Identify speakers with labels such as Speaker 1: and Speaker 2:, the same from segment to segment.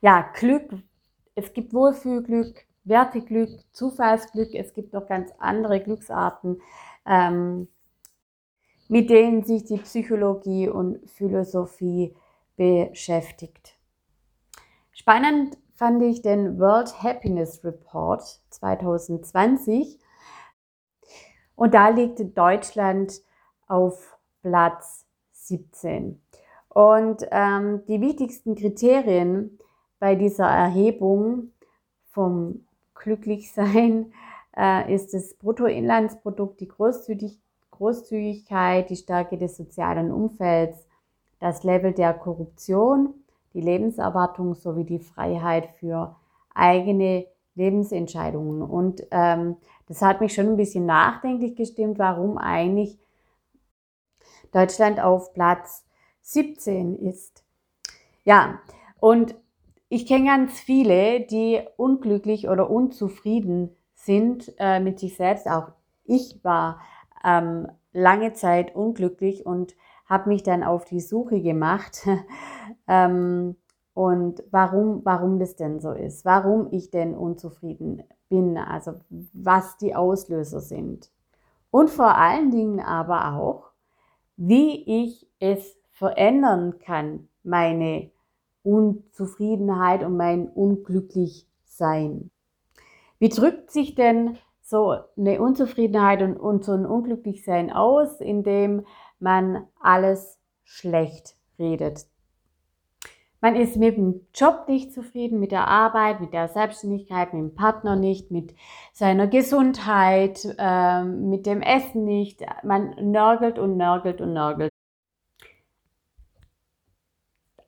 Speaker 1: ja, Glück, es gibt Wohlfühlglück, Werteglück, Zufallsglück, es gibt noch ganz andere Glücksarten, ähm, mit denen sich die Psychologie und Philosophie beschäftigt. Spannend fand ich den World Happiness Report 2020. Und da liegt Deutschland auf Platz 17. Und ähm, die wichtigsten Kriterien bei dieser Erhebung vom Glücklichsein äh, ist das Bruttoinlandsprodukt, die Großzügig Großzügigkeit, die Stärke des sozialen Umfelds, das Level der Korruption, die Lebenserwartung sowie die Freiheit für eigene Lebensentscheidungen. Und ähm, das hat mich schon ein bisschen nachdenklich gestimmt, warum eigentlich Deutschland auf Platz 17 ist. Ja, und ich kenne ganz viele, die unglücklich oder unzufrieden sind äh, mit sich selbst. Auch ich war ähm, lange Zeit unglücklich und habe mich dann auf die Suche gemacht ähm, und warum, warum das denn so ist, warum ich denn unzufrieden bin, also was die Auslöser sind. Und vor allen Dingen aber auch, wie ich es verändern kann, meine Unzufriedenheit und mein Unglücklichsein. Wie drückt sich denn so eine Unzufriedenheit und, und so ein Unglücklichsein aus, indem man alles schlecht redet? Man ist mit dem Job nicht zufrieden, mit der Arbeit, mit der Selbstständigkeit, mit dem Partner nicht, mit seiner Gesundheit, äh, mit dem Essen nicht. Man nörgelt und nörgelt und nörgelt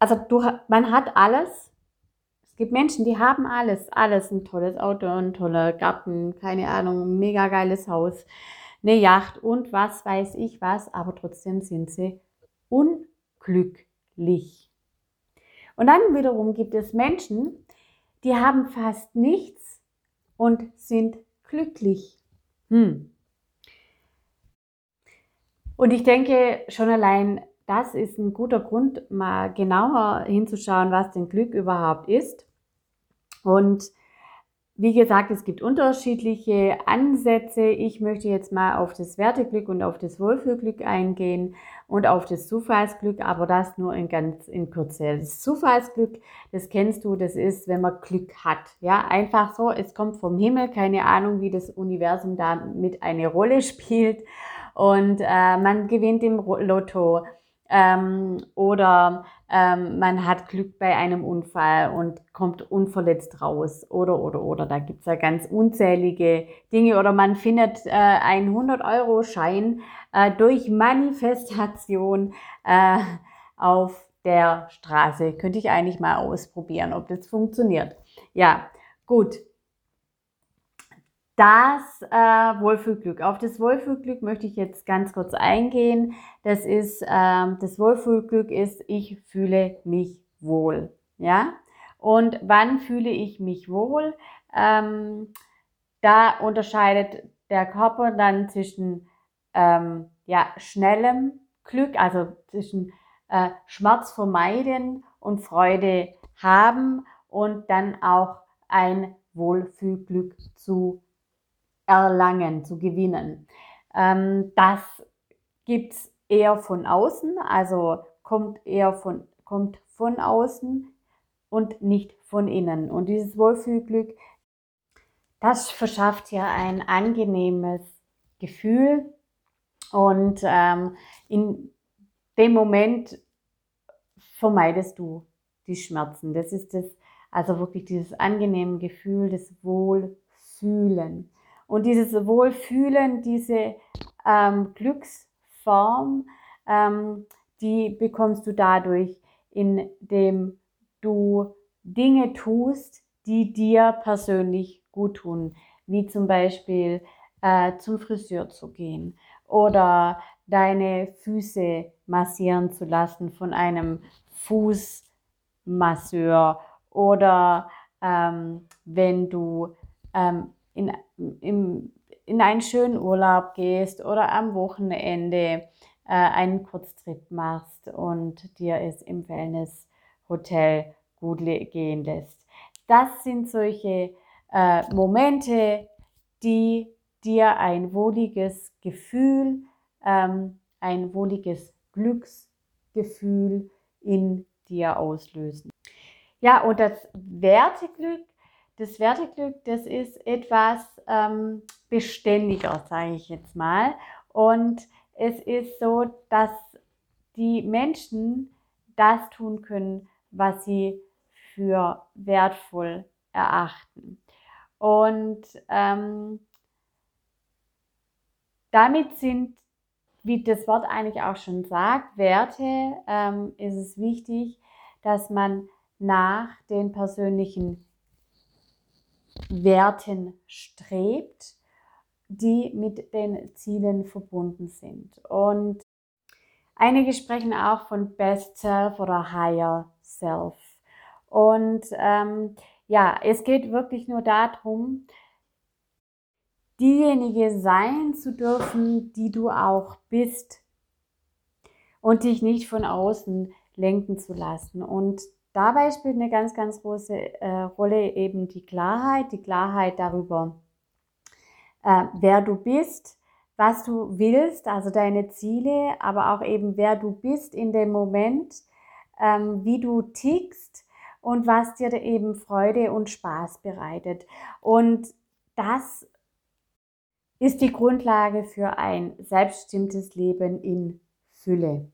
Speaker 1: also du, man hat alles. Es gibt Menschen, die haben alles, alles, ein tolles Auto, ein toller Garten, keine Ahnung, ein mega geiles Haus, eine Yacht und was weiß ich was, aber trotzdem sind sie unglücklich. Und dann wiederum gibt es Menschen, die haben fast nichts und sind glücklich. Hm. Und ich denke schon allein das ist ein guter Grund, mal genauer hinzuschauen, was denn Glück überhaupt ist. Und wie gesagt, es gibt unterschiedliche Ansätze. Ich möchte jetzt mal auf das Werteglück und auf das Wohlfühlglück eingehen und auf das Zufallsglück, aber das nur in ganz in Kürze. Das Zufallsglück, das kennst du, das ist, wenn man Glück hat. Ja, einfach so, es kommt vom Himmel, keine Ahnung, wie das Universum da mit eine Rolle spielt und äh, man gewinnt im Lotto ähm, oder ähm, man hat Glück bei einem Unfall und kommt unverletzt raus oder oder oder. Da gibt's ja ganz unzählige Dinge oder man findet äh, einen 100-Euro-Schein äh, durch Manifestation äh, auf der Straße. Könnte ich eigentlich mal ausprobieren, ob das funktioniert. Ja, gut das äh, Wohlfühlglück. Auf das Wohlfühlglück möchte ich jetzt ganz kurz eingehen. Das ist, ähm, das Wohlfühlglück ist, ich fühle mich wohl. Ja? Und wann fühle ich mich wohl? Ähm, da unterscheidet der Körper dann zwischen ähm, ja, schnellem Glück, also zwischen äh, Schmerz vermeiden und Freude haben und dann auch ein Wohlfühlglück zu erlangen, zu gewinnen. Ähm, das gibt's eher von außen, also kommt eher von, kommt von außen und nicht von innen. Und dieses Wohlfühlglück, das verschafft ja ein angenehmes Gefühl und ähm, in dem Moment vermeidest du die Schmerzen. Das ist das, also wirklich dieses angenehme Gefühl, das Wohlfühlen. Und dieses Wohlfühlen, diese ähm, Glücksform, ähm, die bekommst du dadurch, indem du Dinge tust, die dir persönlich gut tun, wie zum Beispiel äh, zum Friseur zu gehen oder deine Füße massieren zu lassen von einem Fußmasseur oder ähm, wenn du ähm, in, im, in einen schönen Urlaub gehst oder am Wochenende äh, einen Kurztrip machst und dir es im Wellnesshotel gut gehen lässt. Das sind solche äh, Momente, die dir ein wohliges Gefühl, ähm, ein wohliges Glücksgefühl in dir auslösen. Ja, und das Werteglück, das Werteglück, das ist etwas ähm, beständiger, sage ich jetzt mal. Und es ist so, dass die Menschen das tun können, was sie für wertvoll erachten. Und ähm, damit sind, wie das Wort eigentlich auch schon sagt, Werte, ähm, ist es wichtig, dass man nach den persönlichen Werten strebt, die mit den Zielen verbunden sind. Und einige sprechen auch von Best Self oder Higher Self. Und ähm, ja, es geht wirklich nur darum, diejenige sein zu dürfen, die du auch bist und dich nicht von außen lenken zu lassen. Und dabei spielt eine ganz, ganz große äh, Rolle eben die Klarheit, die Klarheit darüber, äh, wer du bist, was du willst, also deine Ziele, aber auch eben wer du bist in dem Moment, ähm, wie du tickst und was dir eben Freude und Spaß bereitet. Und das ist die Grundlage für ein selbstbestimmtes Leben in Fülle.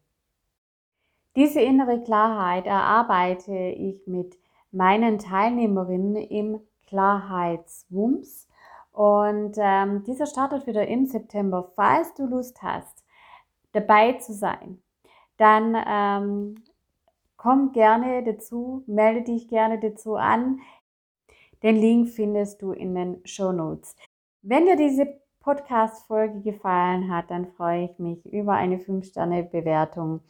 Speaker 1: Diese innere Klarheit erarbeite ich mit meinen Teilnehmerinnen im Klarheitswumms. Und ähm, dieser startet wieder im September. Falls du Lust hast, dabei zu sein, dann ähm, komm gerne dazu, melde dich gerne dazu an. Den Link findest du in den Show Notes. Wenn dir diese Podcast-Folge gefallen hat, dann freue ich mich über eine 5-Sterne-Bewertung.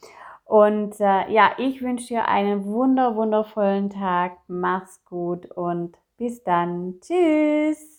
Speaker 1: Und äh, ja, ich wünsche dir einen wunder, wundervollen Tag. Mach's gut und bis dann. Tschüss.